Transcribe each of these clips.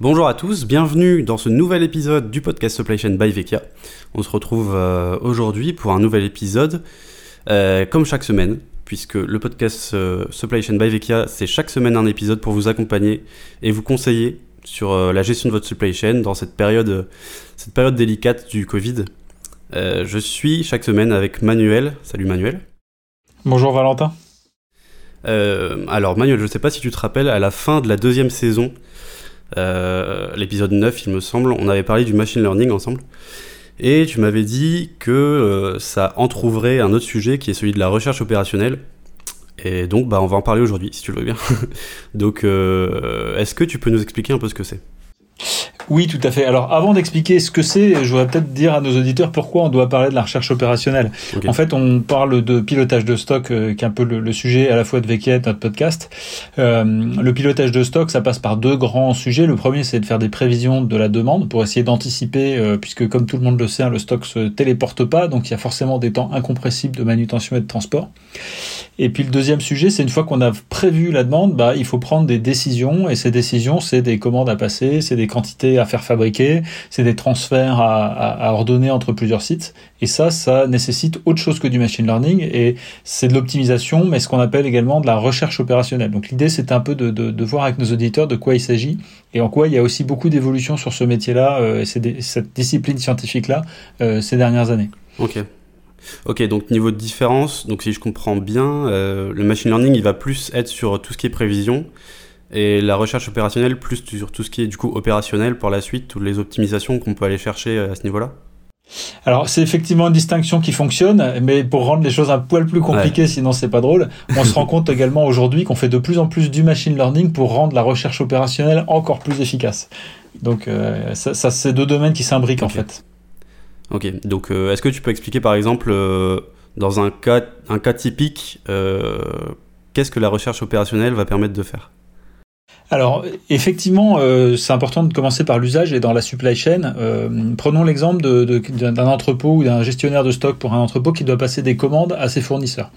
Bonjour à tous, bienvenue dans ce nouvel épisode du podcast Supply Chain by Vecchia. On se retrouve euh, aujourd'hui pour un nouvel épisode, euh, comme chaque semaine, puisque le podcast euh, Supply Chain by Vecchia, c'est chaque semaine un épisode pour vous accompagner et vous conseiller sur la gestion de votre supply chain dans cette période, cette période délicate du Covid. je suis chaque semaine avec Manuel. Salut Manuel. Bonjour Valentin. alors Manuel, je ne sais pas si tu te rappelles, à la fin de la deuxième saison, l'épisode 9 il me semble, on avait parlé du machine learning ensemble. Et tu m'avais dit que euh, ça entrouvrait un autre sujet qui est celui de la recherche opérationnelle. Et donc bah, on va en parler aujourd'hui si tu le veux bien. donc euh, est-ce que tu peux nous expliquer un peu ce que c'est? Oui, tout à fait. Alors, avant d'expliquer ce que c'est, je voudrais peut-être dire à nos auditeurs pourquoi on doit parler de la recherche opérationnelle. En fait, on parle de pilotage de stock, euh, qui est un peu le, sujet à la fois de Veket, notre podcast. Euh, le pilotage de stock, ça passe par deux grands sujets. Le premier, c'est de faire des prévisions de la demande pour essayer d'anticiper, euh, puisque comme tout le monde le sait, hein, le stock se téléporte pas, donc il y a forcément des temps incompressibles de manutention et de transport. Et puis le deuxième sujet, c'est une fois qu'on a prévu la demande, bah, il faut prendre des décisions. Et ces décisions, c'est des commandes à passer, c'est des quantités à faire fabriquer, c'est des transferts à, ordonner entre plusieurs sites. Et ça, ça nécessite autre chose que du machine learning. Et c'est de l'optimisation, mais ce qu'on appelle également de la recherche opérationnelle. Donc l'idée, c'est un peu de, voir avec nos auditeurs de quoi il s'agit et en quoi il y a aussi beaucoup d'évolution sur ce métier-là, euh, cette discipline scientifique-là, euh, ces dernières années. Ok. Ok, donc niveau de différence, donc si je comprends bien, euh, le machine learning il va plus être sur tout ce qui est prévision et la recherche opérationnelle plus sur tout ce qui est du coup opérationnel pour la suite, toutes les optimisations qu'on peut aller chercher euh, à ce niveau-là. Alors c'est effectivement une distinction qui fonctionne, mais pour rendre les choses un poil plus compliquées, sinon c'est pas drôle, on se rend compte également aujourd'hui qu'on fait de plus en plus du machine learning pour rendre la recherche opérationnelle encore plus efficace. Donc euh, ça, ça c'est deux domaines qui s'imbriquent en fait. Ok, donc euh, est-ce que tu peux expliquer par exemple, euh, dans un cas, un cas typique, qu'est-ce que la recherche opérationnelle va permettre de faire? Alors effectivement, euh, c'est important de commencer par l'usage et dans la supply chain. Euh, prenons l'exemple d'un entrepôt ou d'un gestionnaire de stock pour un entrepôt qui doit passer des commandes à ses fournisseurs.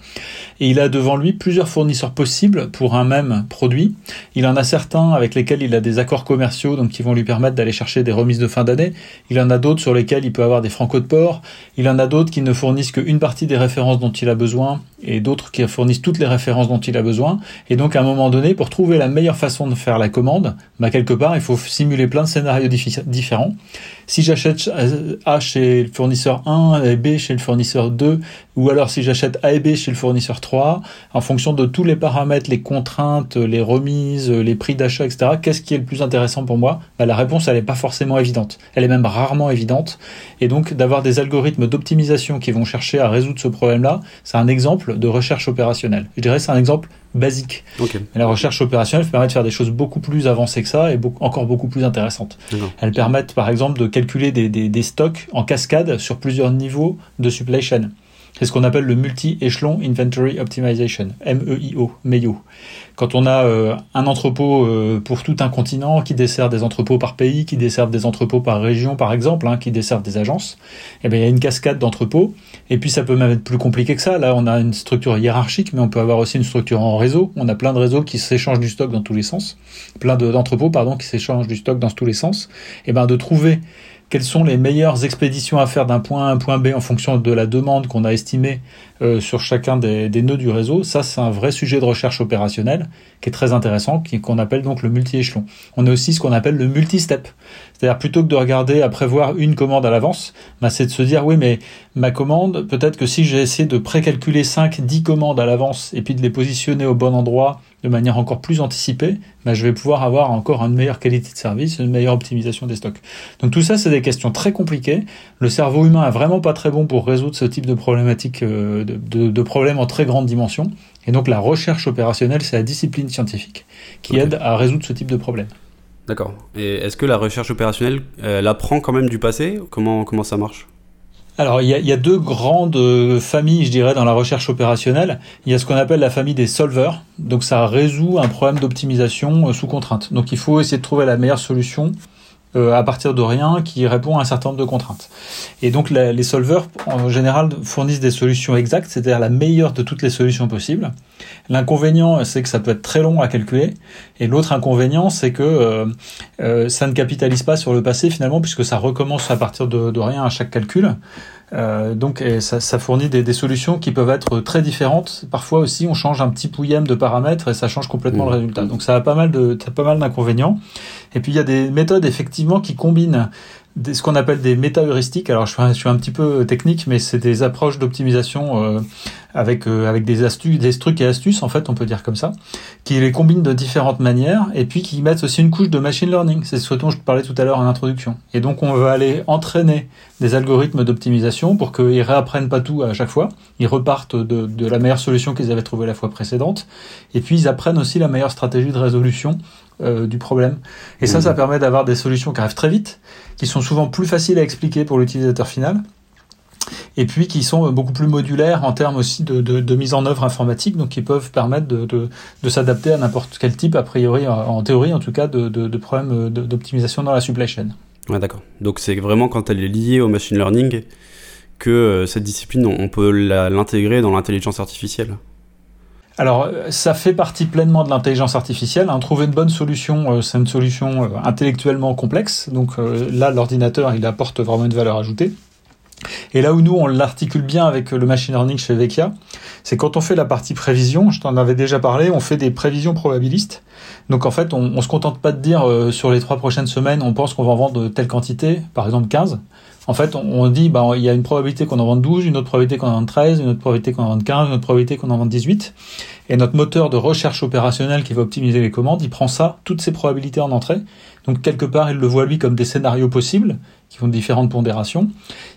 Et il a devant lui plusieurs fournisseurs possibles pour un même produit. Il en a certains avec lesquels il a des accords commerciaux, donc qui vont lui permettre d'aller chercher des remises de fin d'année. Il en a d'autres sur lesquels il peut avoir des francos de port. Il en a d'autres qui ne fournissent qu'une partie des références dont il a besoin et d'autres qui fournissent toutes les références dont il a besoin. Et donc à un moment donné, pour trouver la meilleure façon de faire la commande, bah quelque part, il faut simuler plein de scénarios différents. Si j'achète A chez le fournisseur 1 et B chez le fournisseur 2, ou alors si j'achète A et B chez le fournisseur 3, en fonction de tous les paramètres, les contraintes, les remises, les prix d'achat, etc., qu'est-ce qui est le plus intéressant pour moi? Bah, La réponse, elle n'est pas forcément évidente. Elle est même rarement évidente. Et donc, d'avoir des algorithmes d'optimisation qui vont chercher à résoudre ce problème-là, c'est un exemple de recherche opérationnelle. Je dirais c'est un exemple basique. la recherche opérationnelle permet de faire des choses beaucoup plus avancées que ça et encore beaucoup plus intéressantes. Elles permettent par exemple de calculer des, des, stocks en cascade sur plusieurs niveaux de supply chain. C'est ce qu'on appelle le multi-échelon inventory optimization, MEIO, MEIO. Quand on a euh, un entrepôt euh, pour tout un continent qui dessert des entrepôts par pays, qui dessert des entrepôts par région par exemple, hein, qui dessert des agences, eh bien il y a une cascade d'entrepôts. Et puis ça peut même être plus compliqué que ça. Là, on a une structure hiérarchique, mais on peut avoir aussi une structure en réseau. On a plein de réseaux qui s'échangent du stock dans tous les sens, plein d'entrepôts pardon qui s'échangent du stock dans tous les sens. Et eh ben de trouver quelles sont les meilleures expéditions à faire d'un point A à un point B en fonction de la demande qu'on a estimée euh, sur chacun des, des, nœuds du réseau? Ça, c'est un vrai sujet de recherche opérationnelle qui est très intéressant, qu'on appelle donc le multi-échelon. On a aussi ce qu'on appelle le multi-step. C'est-à-dire plutôt que de regarder à prévoir une commande à l'avance, bah, c'est de se dire oui mais ma commande, peut-être que si j'ai essayé de précalculer 5, 10 commandes à l'avance et puis de les positionner au bon endroit de manière encore plus anticipée, bah, je vais pouvoir avoir encore une meilleure qualité de service, une meilleure optimisation des stocks. Donc tout ça, c'est des questions très compliquées. Le cerveau humain est vraiment pas très bon pour résoudre ce type de problématiques, euh, de, de, problèmes en très grande dimension. Et donc la recherche opérationnelle, c'est la discipline scientifique qui aide à résoudre ce type de problème. D'accord. Et est-ce que la recherche opérationnelle, elle apprend quand même du passé? Comment, comment ça marche? Alors, il y, a, deux grandes euh, familles, je dirais, dans la recherche opérationnelle. Il y a ce qu'on appelle la famille des solvers. Donc, ça résout un problème d'optimisation euh, sous contrainte. Donc, il faut essayer de trouver la meilleure solution à partir de rien qui répond à un certain nombre de contraintes. Et donc les solvers en général fournissent des solutions exactes, c'est-à-dire la meilleure de toutes les solutions possibles. L'inconvénient, c'est que ça peut être très long à calculer, et l'autre inconvénient, c'est que ça ne capitalise pas sur le passé finalement, puisque ça recommence à partir de rien à chaque calcul. Euh, donc ça, ça, fournit des, des, solutions qui peuvent être très différentes. Parfois aussi, on change un petit pouillème de paramètres et ça change complètement le mmh. résultat. Donc ça a pas mal de, pas mal d'inconvénients. Et puis il y a des méthodes effectivement qui combinent ce qu'on appelle des méta-heuristiques. Alors je suis, un, je suis, un, petit peu technique, mais c'est des approches d'optimisation euh, avec euh, avec des astuces, des trucs et astuces en fait, on peut dire comme ça, qui les combinent de différentes manières et puis qui mettent aussi une couche de machine learning. C'est ce dont je parlais tout à l'heure en introduction. Et donc on va aller entraîner des algorithmes d'optimisation pour qu'ils réapprennent pas tout à chaque fois. Ils repartent de, de la meilleure solution qu'ils avaient trouvée la fois précédente. Et puis ils apprennent aussi la meilleure stratégie de résolution euh, du problème. Et ça, ça mmh. permet d'avoir des solutions qui arrivent très vite, qui sont souvent plus faciles à expliquer pour l'utilisateur final, et puis qui sont beaucoup plus modulaires en termes aussi de, de, de, mise en œuvre informatique, donc qui peuvent permettre de, de s'adapter à n'importe quel type, a priori, en théorie en tout cas, de, problèmes d'optimisation dans la supply chain. Ouais, d'accord. Donc c'est vraiment quand elle est liée au machine learning que euh, cette discipline, on peut l'intégrer dans l'intelligence artificielle. Alors, ça fait partie pleinement de l'intelligence artificielle. Hein. Trouver une bonne solution, euh, c'est une solution euh, intellectuellement complexe. Donc euh, là, l'ordinateur, il apporte vraiment une valeur ajoutée. Et là où nous, on l'articule bien avec le machine learning chez Vecchia, c'est quand on fait la partie prévision, je t'en avais déjà parlé, on fait des prévisions probabilistes. Donc en fait, on, on se contente pas de dire sur les trois prochaines semaines, on pense qu'on va en vendre telle quantité, par exemple 15 en fait, on, dit, bah, il y a une probabilité qu'on en vende 12, une autre probabilité qu'on en vende 13, une autre probabilité qu'on en vende 15, une autre probabilité qu'on en vende 18. Et notre moteur de recherche opérationnelle qui va optimiser les commandes, il prend ça, toutes ces probabilités en entrée. Donc, quelque part, il le voit lui comme des scénarios possibles, qui font différentes pondérations.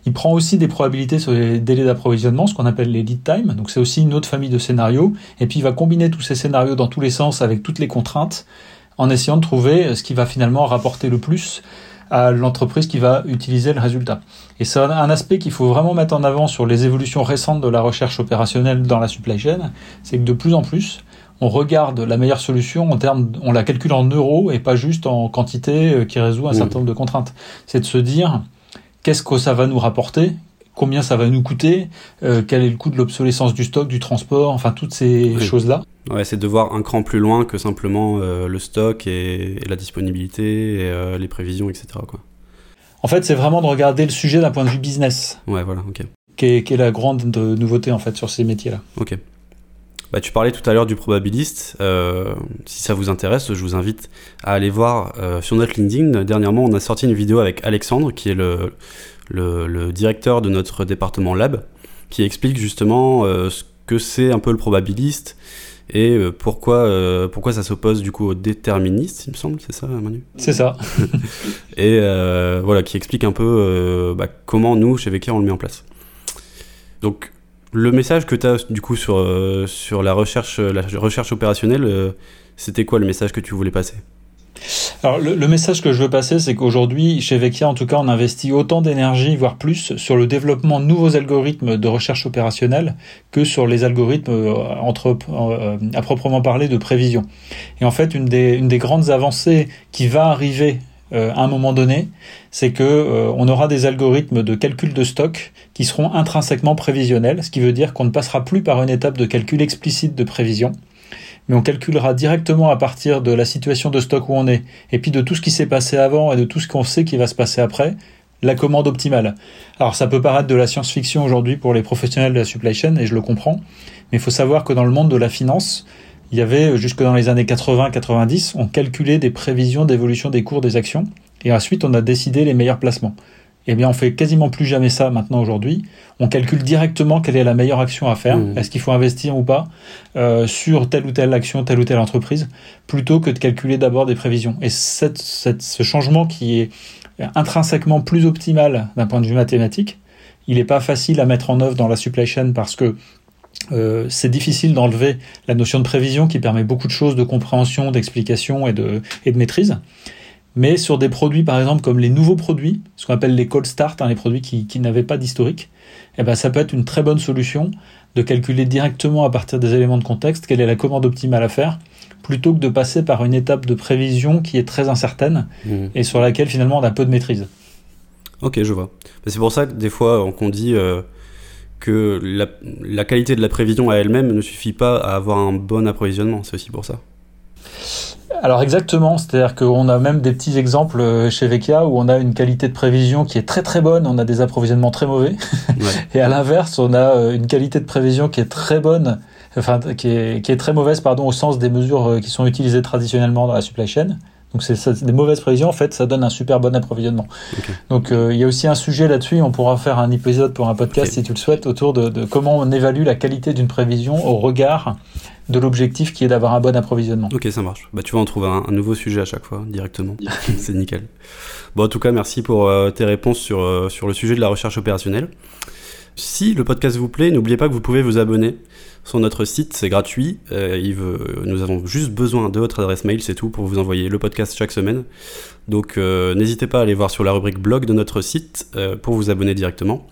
Il prend aussi des probabilités sur les délais d'approvisionnement, ce qu'on appelle les lead time. Donc, c'est aussi une autre famille de scénarios. Et puis, il va combiner tous ces scénarios dans tous les sens avec toutes les contraintes en essayant de trouver ce qui va finalement rapporter le plus à l'entreprise qui va utiliser le résultat. Et c'est un aspect qu'il faut vraiment mettre en avant sur les évolutions récentes de la recherche opérationnelle dans la supply chain, c'est que de plus en plus, on regarde la meilleure solution en termes, on la calcule en euros et pas juste en quantité euh, qui résout un certain nombre de contraintes. C'est de se dire qu'est-ce que ça va nous rapporter, combien ça va nous coûter, euh, quel est le coût de l'obsolescence du stock, du transport, enfin toutes ces choses-là. Ouais, c'est de voir un cran plus loin que simplement euh, le stock et, la disponibilité, et, euh, les prévisions, etc. Quoi. En fait, c'est vraiment de regarder le sujet d'un point de vue business. Ouais, voilà, ok. Qui est, la grande nouveauté en fait sur ces métiers-là. Ok. Bah, tu parlais tout à l'heure du probabiliste. Euh, si ça vous intéresse, je vous invite à aller voir sur notre LinkedIn. Dernièrement, on a sorti une vidéo avec Alexandre, qui est le, le, le directeur de notre département lab, qui explique justement ce que c'est un peu le probabiliste et euh, pourquoi, euh, pourquoi ça s'oppose du coup au déterministe, il me semble, c'est ça, Manu? C'est ça. et euh, voilà, qui explique un peu bah, comment nous, chez Vecchia, on le met en place. Donc, le message que tu as du coup sur, sur la, recherche, la recherche opérationnelle, c'était quoi le message que tu voulais passer? Alors le, message que je veux passer, c'est qu'aujourd'hui, chez Vecchia, en tout cas, on investit autant d'énergie, voire plus, sur le développement de nouveaux algorithmes de recherche opérationnelle que sur les algorithmes euh, euh, à proprement parler de prévision. Et en fait, une des, grandes avancées qui va arriver euh, à un moment donné, c'est que on aura des algorithmes de calcul de stock qui seront intrinsèquement prévisionnels, ce qui veut dire qu'on ne passera plus par une étape de calcul explicite de prévision, mais on calculera directement à partir de la situation de stock où on est, et puis de tout ce qui s'est passé avant et de tout ce qu'on sait qui va se passer après, la commande optimale. Alors ça peut paraître de la science-fiction aujourd'hui pour les professionnels de la supply chain, et je le comprends, mais il faut savoir que dans le monde de la finance, il y avait, jusque dans les années 80-90, on calculait des prévisions d'évolution des cours des actions, et ensuite on a décidé les meilleurs placements eh bien on fait quasiment plus jamais ça maintenant aujourd'hui. On calcule directement quelle est la meilleure action à faire, mmh. est-ce qu'il faut investir ou pas euh, sur telle ou telle action, telle ou telle entreprise, plutôt que de calculer d'abord des prévisions. Et cette, ce changement qui est intrinsèquement plus optimal d'un point de vue mathématique, il n'est pas facile à mettre en œuvre dans la supply chain parce que euh, c'est difficile d'enlever la notion de prévision qui permet beaucoup de choses de compréhension, d'explication et de, et de maîtrise. Mais sur des produits, par exemple, comme les nouveaux produits, ce qu'on appelle les cold start, hein, les produits qui, qui n'avaient pas d'historique, eh ben, ça peut être une très bonne solution de calculer directement à partir des éléments de contexte quelle est la commande optimale à faire plutôt que de passer par une étape de prévision qui est très incertaine Mhm. et sur laquelle finalement on a peu de maîtrise. Ok, je vois. Mais C'est pour ça que des fois on- qu'on dit euh, que la, la qualité de la prévision à elle-même ne suffit pas à avoir un bon approvisionnement. C'est aussi pour ça. Alors exactement, c'est-à-dire qu'on a même des petits exemples euh, chez Vecchia où on a une qualité de prévision qui est très très bonne, on a des approvisionnements très mauvais, Ouais. et à l'inverse, on a euh, une qualité de prévision qui est très bonne, enfin qui est, qui est très mauvaise pardon au sens des mesures euh, qui sont utilisées traditionnellement dans la supply chain. Donc c'est des mauvaises prévisions en fait, ça donne un super bon approvisionnement. Donc euh, il y a aussi un sujet là-dessus, on pourra faire un épisode pour un podcast si tu le souhaites autour de, de comment on évalue la qualité d'une prévision au regard de l'objectif qui est d'avoir un bon approvisionnement. Ok, ça marche. Bah, tu vas en trouver un, un nouveau sujet à chaque fois, directement. C'est nickel. Bon, en tout cas, merci pour euh, tes réponses sur, euh, sur le sujet de la recherche opérationnelle. Si le podcast vous plaît, n'oubliez pas que vous pouvez vous abonner sur notre site, c'est gratuit. Euh, nous avons juste besoin de votre adresse mail, c'est tout, pour vous envoyer le podcast chaque semaine. Donc euh, n'hésitez pas à aller voir sur la rubrique blog de notre site euh, pour vous abonner directement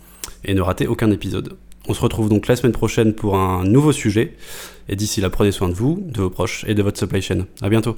et ne rater aucun épisode. On se retrouve donc la semaine prochaine pour un nouveau sujet. Et d'ici là, prenez soin de vous, de vos proches et de votre supply chain. À bientôt.